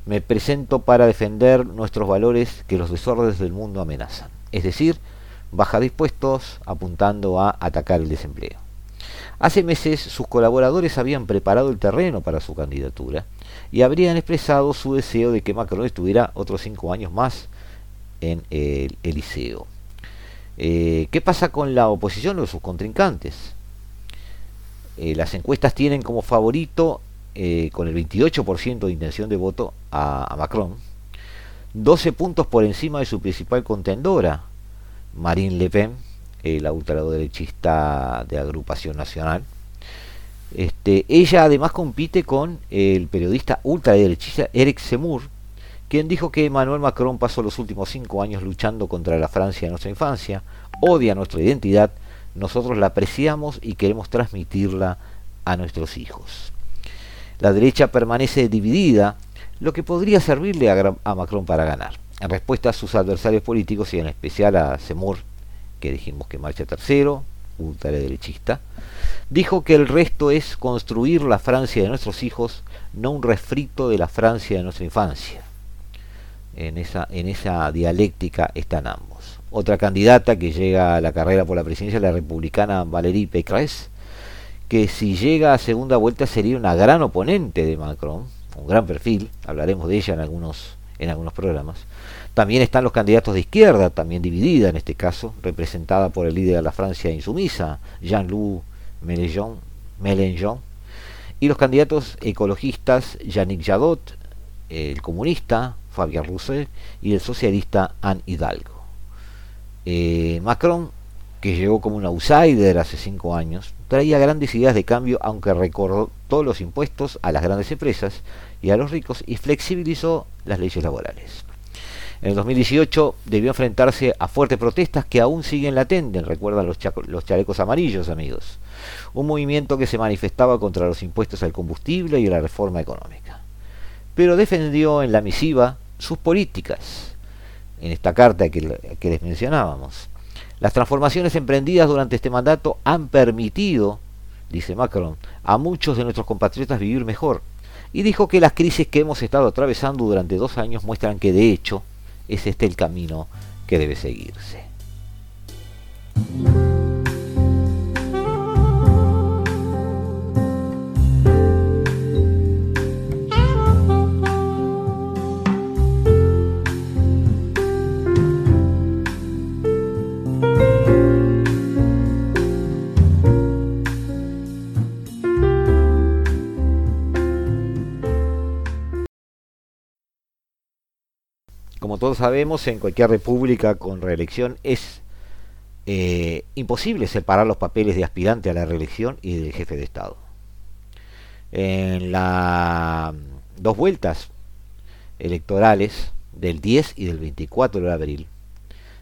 Me presento para defender nuestros valores que los desórdenes del mundo amenazan. Es decir, baja dispuestos apuntando a atacar el desempleo. Hace meses sus colaboradores habían preparado el terreno para su candidatura y habrían expresado su deseo de que Macron estuviera otros cinco años más en el Eliseo. Eh, ¿Qué pasa con la oposición o sus contrincantes? Eh, las encuestas tienen como favorito, eh, con el 28% de intención de voto, a, Macron, 12 puntos por encima de su principal contendora, Marine Le Pen, la ultraderechista de agrupación nacional. Este, ella además compite con el periodista ultraderechista Eric Zemmour, quien dijo que Emmanuel Macron pasó los últimos cinco años luchando contra la Francia de nuestra infancia, odia nuestra identidad, nosotros la apreciamos y queremos transmitirla a nuestros hijos. La derecha permanece dividida, lo que podría servirle a, Macron para ganar. En respuesta a sus adversarios políticos y en especial a Zemmour, que dijimos que marcha tercero, ultraderechista, dijo que el resto es construir la Francia de nuestros hijos, no un refrito de la Francia de nuestra infancia en esa, en esa dialéctica están ambos. Otra candidata que llega a la carrera por la presidencia es la republicana Valérie Pécresse, que si llega a segunda vuelta sería una gran oponente de Macron, un gran perfil, hablaremos de ella en algunos, en algunos programas. También están los candidatos de izquierda, también dividida en este caso, representada por el líder de la Francia insumisa, Jean-Loup Mélenchon, y los candidatos ecologistas, Yannick Jadot, el comunista, Fabián Roussel, y el socialista Anne Hidalgo. Eh, Macron, que llegó como un outsider hace cinco años, traía grandes ideas de cambio, aunque recordó todos los impuestos a las grandes empresas y a los ricos y flexibilizó las leyes laborales. En el 2018 debió enfrentarse a fuertes protestas que aún siguen latentes, recuerdan los, los chalecos amarillos, amigos. Un movimiento que se manifestaba contra los impuestos al combustible y la reforma económica. Pero defendió en la misiva sus políticas, en esta carta que, les mencionábamos. Las transformaciones emprendidas durante este mandato han permitido, dice Macron, a muchos de nuestros compatriotas vivir mejor. Y dijo que las crisis que hemos estado atravesando durante dos años muestran que de hecho es este el camino que debe seguirse. Todos sabemos, en cualquier república con reelección es eh, imposible separar los papeles de aspirante a la reelección y del jefe de Estado. En las dos vueltas electorales del 10 y del 24 de abril,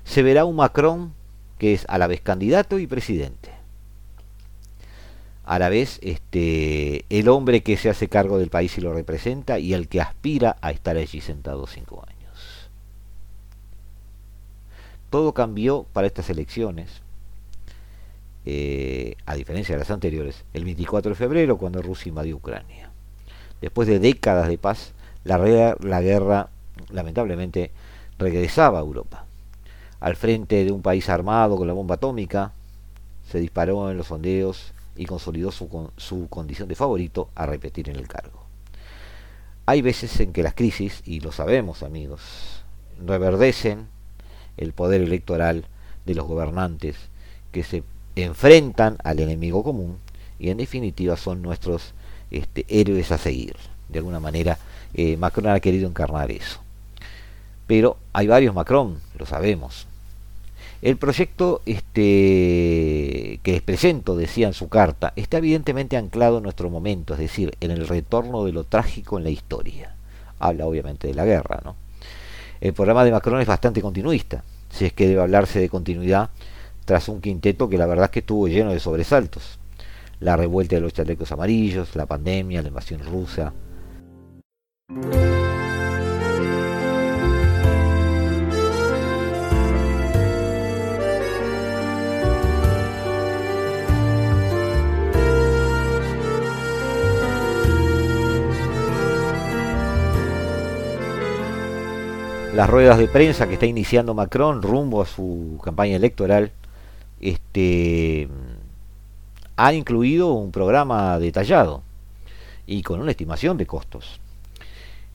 se verá un Macron que es a la vez candidato y presidente. A la vez este, el hombre que se hace cargo del país y lo representa y el que aspira a estar allí sentado cinco años. Todo cambió para estas elecciones, eh, a diferencia de las anteriores, el 24 de febrero cuando Rusia invadió Ucrania. Después de décadas de paz, la, guerra lamentablemente regresaba a Europa. Al frente de un país armado con la bomba atómica, se disparó en los sondeos y consolidó su, su condición de favorito a repetir en el cargo. Hay veces en que las crisis, y lo sabemos amigos, reverdecen el poder electoral de los gobernantes que se enfrentan al enemigo común y en definitiva son nuestros este, héroes a seguir. De alguna manera eh, Macron ha querido encarnar eso. Pero hay varios Macron, lo sabemos. El proyecto este, que les presento, decía en su carta, está evidentemente anclado en nuestro momento, es decir, en el retorno de lo trágico en la historia. Habla obviamente de la guerra, ¿no? El programa de Macron es bastante continuista, si es que debe hablarse de continuidad tras un quinteto que la verdad es que estuvo lleno de sobresaltos. La revuelta de los chalecos amarillos, la pandemia, la invasión rusa, las ruedas de prensa que está iniciando Macron rumbo a su campaña electoral este ha incluido un programa detallado y con una estimación de costos.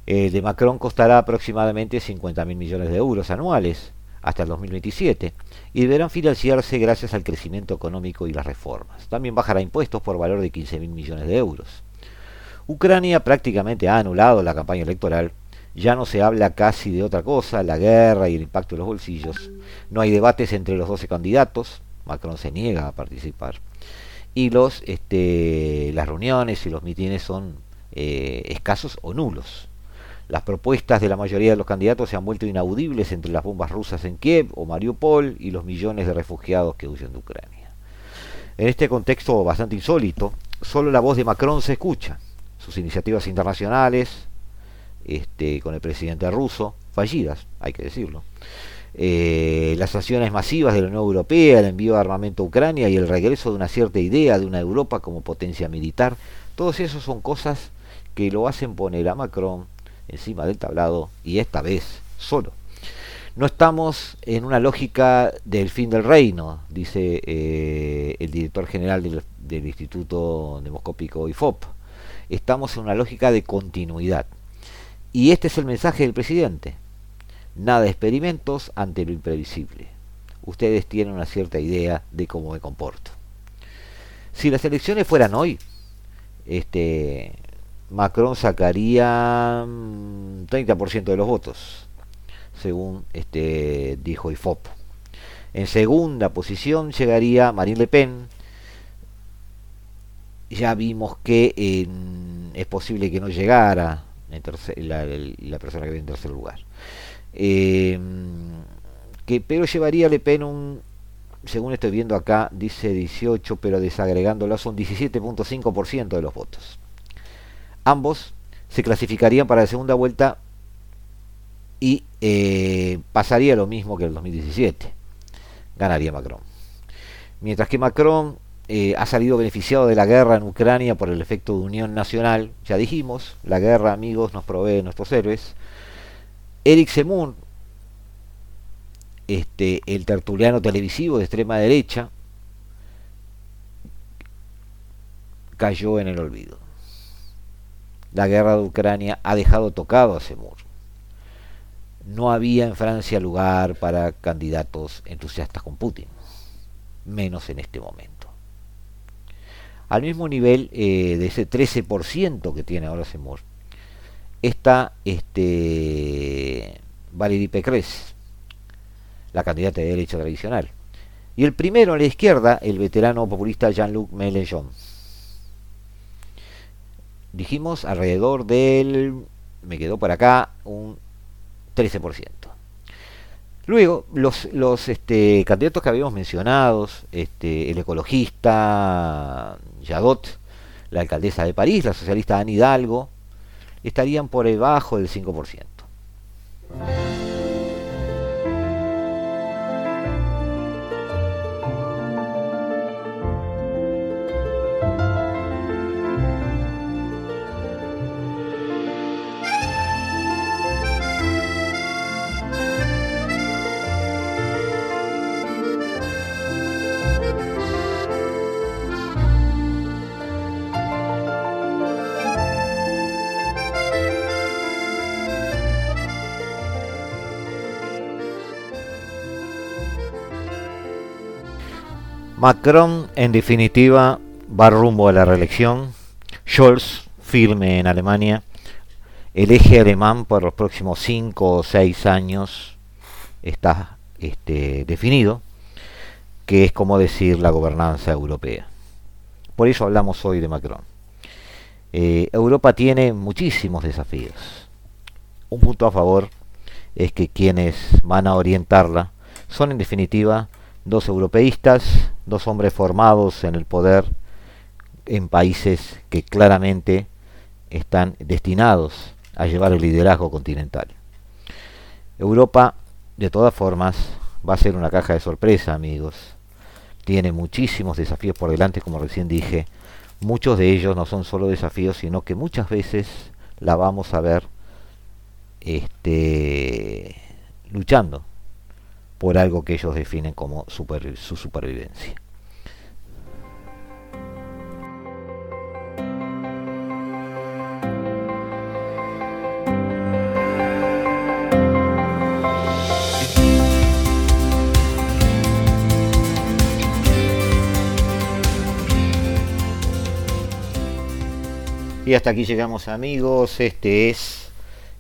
El de Macron costará aproximadamente 50 mil millones de euros anuales hasta el 2027 y deberán financiarse gracias al crecimiento económico y las reformas. También bajará impuestos por valor de 15 mil millones de euros. Ucrania prácticamente ha anulado la campaña electoral ya no se habla casi de otra cosa, la guerra y el impacto en los bolsillos. No hay debates entre los 12 candidatos, Macron se niega a participar. Y los, este, las reuniones y los mitines son eh, escasos o nulos. Las propuestas de la mayoría de los candidatos se han vuelto inaudibles entre las bombas rusas en Kiev o Mariupol y los millones de refugiados que huyen de Ucrania. En este contexto bastante insólito, solo la voz de Macron se escucha. Sus iniciativas internacionales, este, con el presidente ruso, fallidas, hay que decirlo. Eh, las sanciones masivas de la Unión Europea, el envío de armamento a Ucrania y el regreso de una cierta idea de una Europa como potencia militar, todos esos son cosas que lo hacen poner a Macron encima del tablado y esta vez solo. No estamos en una lógica del fin del reino, dice eh, el director general del, del Instituto Demoscópico IFOP. Estamos en una lógica de continuidad. Y este es el mensaje del presidente. Nada de experimentos ante lo imprevisible. Ustedes tienen una cierta idea de cómo me comporto. Si las elecciones fueran hoy, este Macron sacaría 30% mm, de los votos, según este dijo IFOP. En segunda posición llegaría Marine Le Pen. Ya vimos que es posible que no llegara la, persona que viene en tercer lugar. Eh, que, pero llevaría Le Pen un, según estoy viendo acá, dice 18, pero desagregándolo son 17.5% de los votos. Ambos se clasificarían para la segunda vuelta y eh, pasaría lo mismo que el 2017. Ganaría Macron. Mientras que Macron eh, ha salido beneficiado de la guerra en Ucrania por el efecto de unión nacional. Ya dijimos, la guerra, amigos, nos provee nuestros héroes. Eric Zemmour, este, el tertuliano televisivo de extrema derecha, cayó en el olvido. La guerra de Ucrania ha dejado tocado a Zemmour. No había en Francia lugar para candidatos entusiastas con Putin, menos en este momento al mismo nivel eh, de ese 13% que tiene ahora Seymour, está este, Valérie Pécresse, la candidata de derecha tradicional. Y el primero a la izquierda, el veterano populista Jean-Luc Mélenchon. Dijimos alrededor del me quedó por acá un 13%. Luego, los, este, candidatos que habíamos mencionado, este, el ecologista Yadot, la alcaldesa de París, la socialista Anne Hidalgo, estarían por debajo del 5%. Macron, en definitiva, va rumbo a la reelección. Scholz, firme en Alemania. El eje alemán por los próximos 5 o 6 años está este, definido, que es como decir la gobernanza europea. Por eso hablamos hoy de Macron. Eh, Europa tiene muchísimos desafíos. Un punto a favor es que quienes van a orientarla son en definitiva dos europeístas, dos hombres formados en el poder en países que claramente están destinados a llevar el liderazgo continental. Europa, de todas formas, va a ser una caja de sorpresa, amigos. Tiene muchísimos desafíos por delante, como recién dije. Muchos de ellos no son solo desafíos, sino que muchas veces la vamos a ver este, luchando por algo que ellos definen como su supervivencia. Y hasta aquí llegamos amigos, este es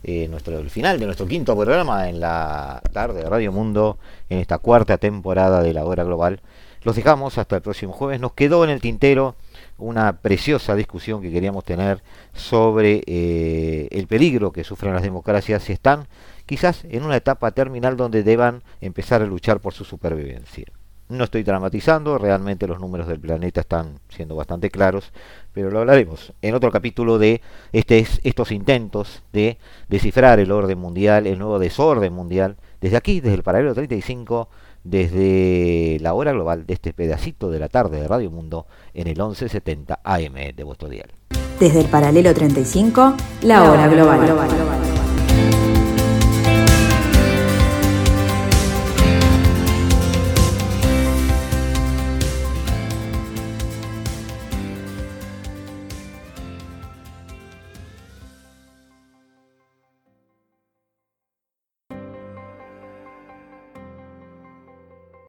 eh, nuestro, el final de nuestro quinto programa en la tarde de Radio Mundo, en esta cuarta temporada de la hora global. Los dejamos hasta el próximo jueves. Nos quedó en el tintero una preciosa discusión que queríamos tener sobre eh, el peligro que sufren las democracias si están quizás en una etapa terminal donde deban empezar a luchar por su supervivencia. No estoy dramatizando, realmente los números del planeta están siendo bastante claros, pero lo hablaremos en otro capítulo de este, estos intentos de descifrar el orden mundial, el nuevo desorden mundial, desde aquí, desde el paralelo 35, desde la hora global de este pedacito de la tarde de Radio Mundo en el 1170 AM de vuestro dial. Desde el paralelo 35, la, hora global. global.